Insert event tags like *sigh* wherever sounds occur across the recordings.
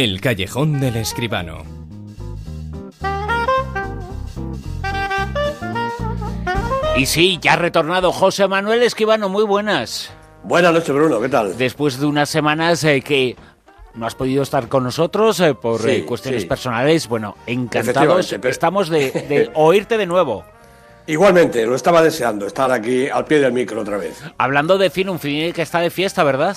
El callejón del escribano. Y sí, ya ha retornado José Manuel Escribano, muy buenas. Buenas noches, Bruno, ¿qué tal? Después de unas semanas eh, que no has podido estar con nosotros eh, por Sí, eh, cuestiones sí. personales, bueno, encantados pero- estamos de, *laughs* de oírte de nuevo. Igualmente, lo estaba deseando, estar aquí al pie del micro otra vez. Hablando de cine que está de fiesta, ¿verdad?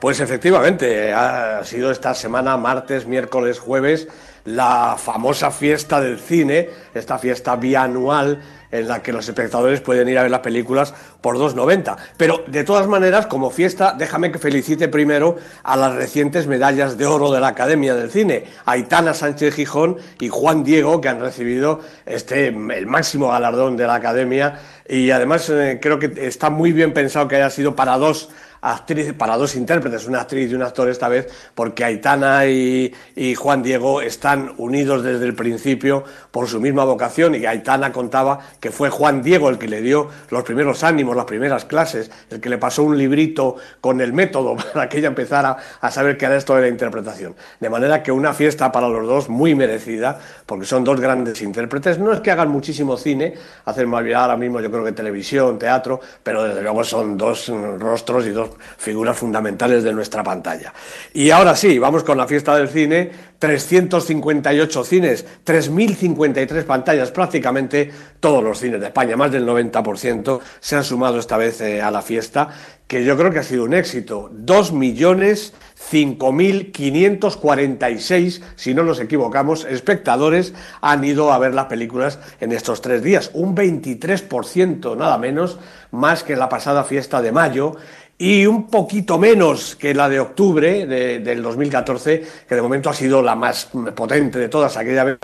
Pues efectivamente, ha sido esta semana, martes, miércoles, jueves, la famosa fiesta del cine, esta fiesta bianual en la que los espectadores pueden ir a ver las películas por 2,90. Pero de todas maneras, como fiesta, déjame que felicite primero a las recientes medallas de oro de la Academia del Cine, Aitana Sánchez Gijón y Juan Diego, que han recibido este el máximo galardón de la Academia. Y además eh, creo que está muy bien pensado que haya sido para dos actriz, para dos intérpretes, una actriz y un actor esta vez, porque Aitana y, Juan Diego están unidos desde el principio por su misma vocación y Aitana contaba que fue Juan Diego el que le dio los primeros ánimos, las primeras clases, el que le pasó un librito con el método *laughs* para que ella empezara a saber qué era esto de la interpretación. De manera que una fiesta para los dos muy merecida, porque son dos grandes intérpretes. No es que hagan muchísimo cine, hacen más bien ahora mismo yo creo que televisión, teatro, pero desde luego son dos mm, rostros y dos figuras fundamentales de nuestra pantalla. Y ahora sí, vamos con la fiesta del cine, 358 cines, 3.053 pantallas, prácticamente todos los cines de España, más del 90% se han sumado esta vez eh, a la fiesta, que yo creo que ha sido un éxito. 2 millones 5.546, si no nos equivocamos, espectadores han ido a ver las películas en estos tres días. Un 23%, nada menos, más que en la pasada fiesta de mayo y un poquito menos que la de octubre de- del 2014, que de momento ha sido la más potente de todas. Aquella vez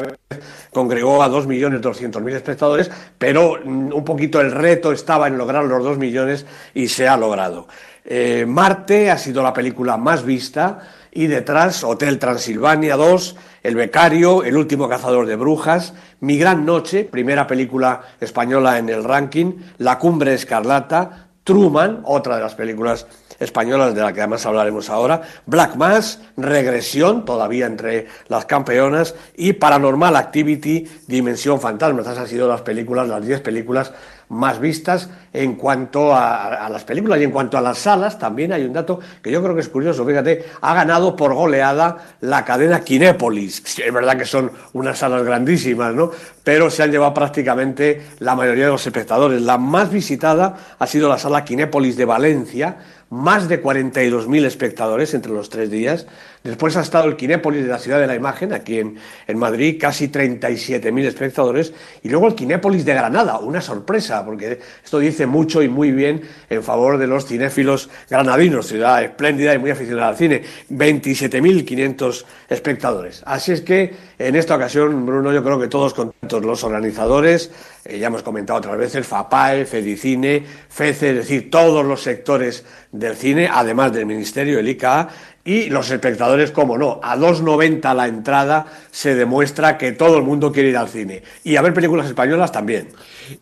congregó a 2.200.000 espectadores, pero mm, un poquito el reto estaba en lograr los 2 millones y se ha logrado. Eh, Marte ha sido la película más vista y detrás Hotel Transilvania 2, El Becario, El último cazador de brujas, Mi gran noche, primera película española en el ranking, La cumbre escarlata, Truman, otra de las películas españolas de la que además hablaremos ahora, Black Mass, Regresión, todavía entre las campeonas, y Paranormal Activity, Dimensión Fantasma. Estas han sido las películas, las 10 películas más vistas en cuanto a, las películas y en cuanto a las salas también hay un dato que yo creo que es curioso, fíjate, ha ganado por goleada la cadena Kinépolis. Es verdad que son unas salas grandísimas, ¿no? Pero se han llevado prácticamente la mayoría de los espectadores. La más visitada ha sido la sala Kinépolis de Valencia, más de 42.000 espectadores entre los tres días. Después ha estado el Kinépolis de la Ciudad de la Imagen, aquí en, en Madrid, casi 37.000 espectadores. Y luego el Kinépolis de Granada, una sorpresa, porque esto dice mucho y muy bien en favor de los cinéfilos granadinos, ciudad espléndida y muy aficionada al cine. 27.500 espectadores. Así es que en esta ocasión, Bruno, yo creo que todos contentos, los organizadores, eh, ya hemos comentado otras veces, FAPAE, FEDICINE, FECE, es decir, todos los sectores del cine, además del Ministerio, el ICA, y los espectadores, como no, a 2,90 la entrada se demuestra que todo el mundo quiere ir al cine. Y a ver películas españolas también.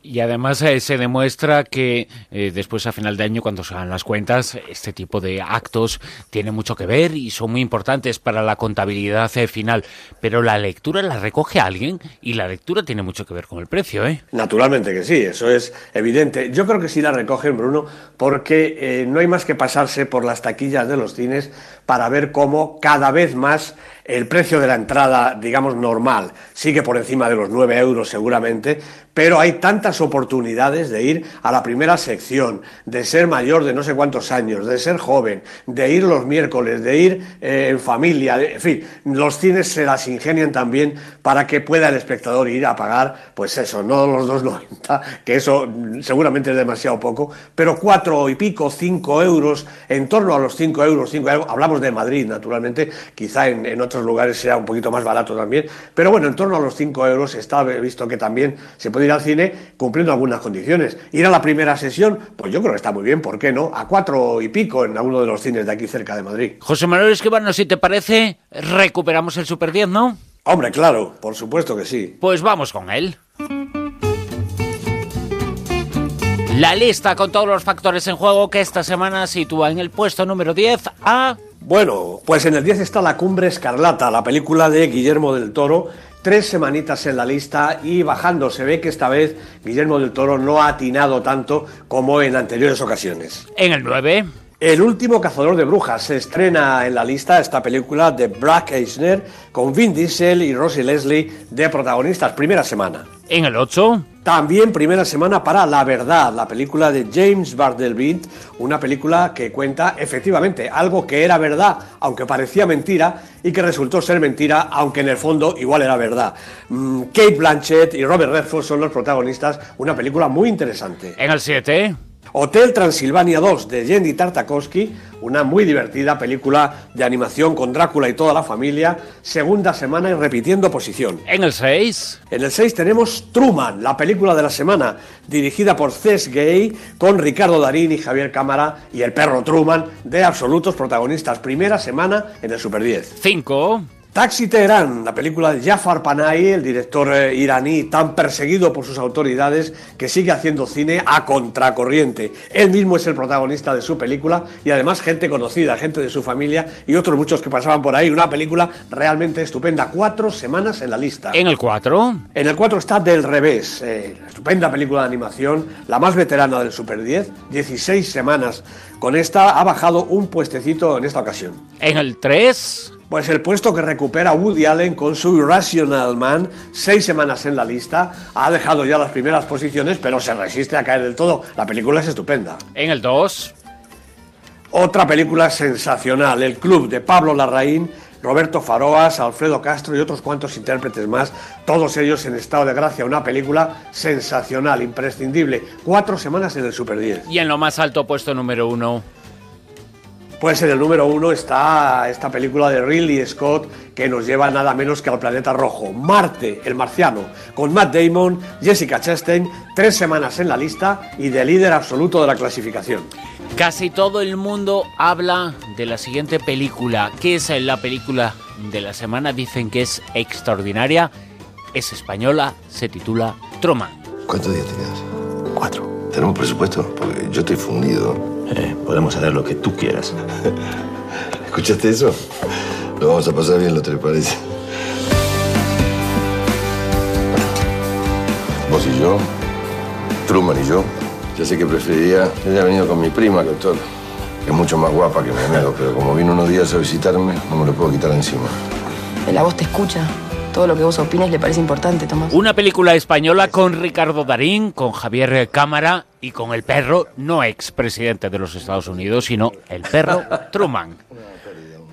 Y además eh, se demuestra que eh, después a final de año, cuando se hagan las cuentas, este tipo de actos tiene mucho que ver y son muy importantes para la contabilidad eh, final. Pero la lectura la recoge alguien y la lectura tiene mucho que ver con el precio, ¿eh? Naturalmente que sí, eso es evidente. Yo creo que sí la recogen, Bruno, porque no hay más que pasarse por las taquillas de los cines para ver cómo cada vez más el precio de la entrada, digamos, normal, sigue por encima de los 9 euros seguramente, pero hay tantas oportunidades de ir a la primera sección, de ser mayor de no sé cuántos años, de ser joven, de ir los miércoles, de ir eh, en familia, en fin, los cines se las ingenian también para que pueda el espectador ir a pagar, pues eso, no los 2,90, que eso seguramente es demasiado poco, pero cuatro y pico, cinco euros, en torno a los cinco euros, cinco euros, hablamos de Madrid, naturalmente, quizá en, en otros lugares sea un poquito más barato también, pero bueno, en torno a los cinco euros está visto que también se puede ir al cine cumpliendo algunas condiciones. Ir a la primera sesión, pues yo creo que está muy bien, ¿por qué no? A cuatro y pico en alguno de los cines de aquí cerca de Madrid. José Manuel Esquivano, si te parece, recuperamos el Super 10, ¿no? Hombre, claro, por supuesto que sí. Pues vamos con él. La lista con todos los factores en juego que esta semana sitúa en el puesto número 10 a Bueno, pues en el 10 está La Cumbre Escarlata, la película de Guillermo del Toro. Tres semanitas en la lista y bajando. Se ve que esta vez Guillermo del Toro no ha atinado tanto como en anteriores ocasiones. En el 9. El último cazador de brujas se estrena en la lista esta película de Brack Eisner con Vin Diesel y Rosie Leslie de protagonistas. Primera semana. En el 8. También primera semana para La Verdad, la película de James Bardelbint, una película que cuenta efectivamente algo que era verdad, aunque parecía mentira, y que resultó ser mentira, aunque en el fondo igual era verdad. Mm, Kate Blanchett y Robert Redford son los protagonistas, una película muy interesante. En el 7. Hotel Transilvania 2 de Jenny Tartakovsky, una muy divertida película de animación con Drácula y toda la familia, segunda semana y repitiendo posición. En el 6. En el 6 tenemos Truman, la película de la semana, dirigida por Cés Gay, con Ricardo Darín y Javier Cámara y el perro Truman, de absolutos protagonistas. Primera semana en el Super 10. 5. Taxi Teherán, la película de Jafar Panahi, el director eh, iraní tan perseguido por sus autoridades que sigue haciendo cine a contracorriente. Él mismo es el protagonista de su película y además gente conocida, gente de su familia y otros muchos que pasaban por ahí. Una película realmente estupenda. Cuatro semanas en la lista. En el 4. En el 4 está Del Revés, eh, estupenda película de animación, la más veterana del Super 10, 16 semanas. Con esta ha bajado un puestecito en esta ocasión. En el 3. Pues el puesto que recupera Woody Allen con su Irrational Man, seis semanas en la lista, ha dejado ya las primeras posiciones, pero se resiste a caer del todo. La película es estupenda. En el 2. Otra película sensacional, El Club de Pablo Larraín, Roberto Faroas, Alfredo Castro y otros cuantos intérpretes más, todos ellos en estado de gracia. Una película sensacional, imprescindible. Cuatro semanas en el Super 10. Y en lo más alto, puesto número 1. Pues en el número uno está esta película de Ridley Scott que nos lleva nada menos que al planeta rojo, Marte, el marciano, con Matt Damon, Jessica Chastain, tres semanas en la lista y de líder absoluto de la clasificación. Casi todo el mundo habla de la siguiente película. ¿Qué es la película de la semana? Dicen que es extraordinaria, es española, se titula Truman. ¿Cuántos días tienes? Cuatro. ¿Tenemos presupuesto? Porque yo estoy fundido. Eh, podemos hacer lo que tú quieras. *laughs* ¿Escuchaste eso? Lo vamos a pasar bien, ¿lo te parece? Vos y yo, Truman y yo, ya sé que preferiría que haya venido con mi prima, doctor, que es mucho más guapa que mi amigo, pero como vino unos días a visitarme, no me lo puedo quitar encima. La voz te escucha. Todo lo que vos opines le parece importante, Tomás. Una película española con Ricardo Darín, con Javier Cámara y con el perro, no expresidente de los Estados Unidos, sino el perro *laughs* Truman.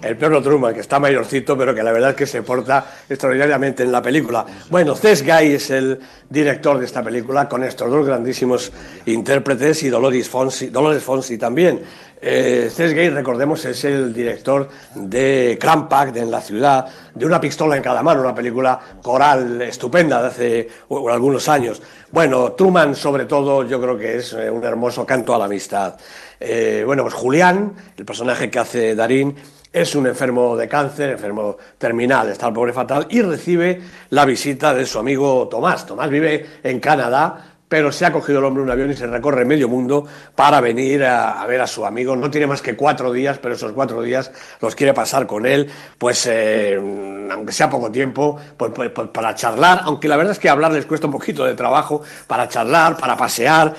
El perro Truman, que está mayorcito, pero que la verdad es que se porta extraordinariamente en la película. Bueno, Cés Guy es el director de esta película, con estos dos grandísimos intérpretes y Dolores Fonsi, Dolores Fonsi también. Eh, Cés Gay, recordemos, es el director de Crampack, de En la ciudad, de Una pistola en cada mano, una película coral estupenda de hace algunos años. Bueno, Truman, sobre todo, yo creo que es eh, un hermoso canto a la amistad. Eh, bueno, pues Julián, el personaje que hace Darín, es un enfermo de cáncer, enfermo terminal, está el pobre fatal, y recibe la visita de su amigo Tomás. Tomás vive en Canadá, pero se ha cogido el hombre un avión y se recorre medio mundo para venir a, ver a su amigo. No tiene más que cuatro días, pero esos cuatro días los quiere pasar con él, pues eh, aunque sea poco tiempo, pues, pues, pues, para charlar, aunque la verdad es que hablar les cuesta un poquito de trabajo, para charlar, para pasear,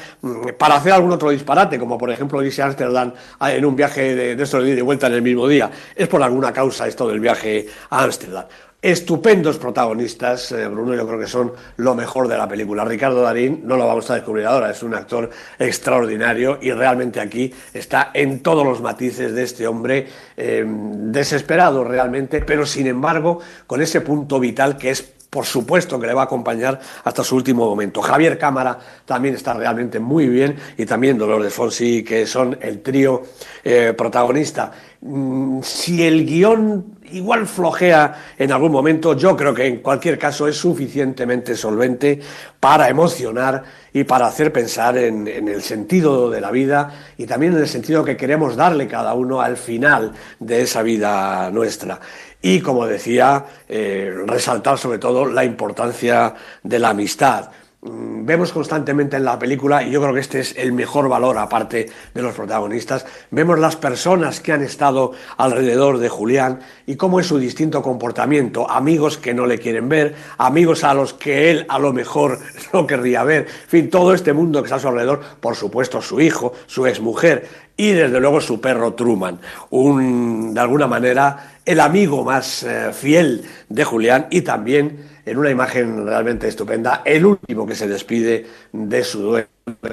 para hacer algún otro disparate, como por ejemplo irse a Ámsterdam en un viaje de, de estos de ida y vuelta en el mismo día. Es por alguna causa esto del viaje a Ámsterdam. Estupendos protagonistas, eh, Bruno, yo creo que son lo mejor de la película. Ricardo Darín, no lo vamos a descubrir ahora, es un actor extraordinario y realmente aquí está en todos los matices de este hombre eh, desesperado realmente, pero sin embargo con ese punto vital que es por supuesto que le va a acompañar hasta su último momento. Javier Cámara también está realmente muy bien y también Dolores Fonsi, que son el trío eh, protagonista. Mm, si el guion igual flojea en algún momento, yo creo que en cualquier caso es suficientemente solvente para emocionar y para hacer pensar en, el sentido de la vida y también en el sentido que queremos darle cada uno al final de esa vida nuestra. Y como decía, eh, resaltar sobre todo la importancia de la amistad. Mm, vemos constantemente en la película, y yo creo que este es el mejor valor aparte de los protagonistas, vemos las personas que han estado alrededor de Julián y cómo es su distinto comportamiento, amigos que no le quieren ver, amigos a los que él a lo mejor *laughs* no querría ver, en fin, todo este mundo que está a su alrededor, por supuesto su hijo, su exmujer y desde luego su perro Truman, un, de alguna manera el amigo más eh, fiel de Julián y también en una imagen realmente estupenda, el último que se despide de su dueño,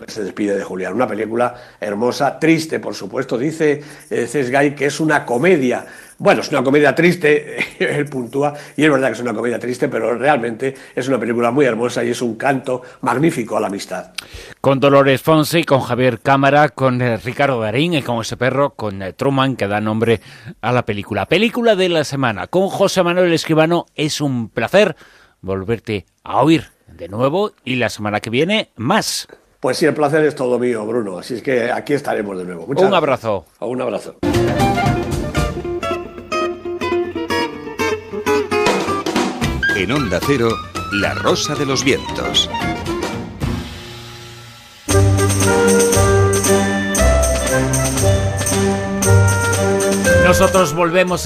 se despide de Julián. Una película hermosa, triste, por supuesto. Dice eh, Cesgay que es una comedia. Bueno, es una comedia triste, *laughs* él puntúa, y es verdad que es una comedia triste, pero realmente es una película muy hermosa y es un canto magnífico a la amistad. Con Dolores Fonse, con Javier Cámara, con eh, Ricardo Darín y con ese perro, con eh, Truman, que da nombre a la película. Película de la semana. Con José Manuel Escribano es un placer volverte a oír de nuevo y la semana que viene más. Pues sí, el placer es todo mío, Bruno. Así es que aquí estaremos de nuevo. Muchas un abrazo. Gracias. Un abrazo. En Onda Cero, La Rosa de los Vientos. Nosotros volvemos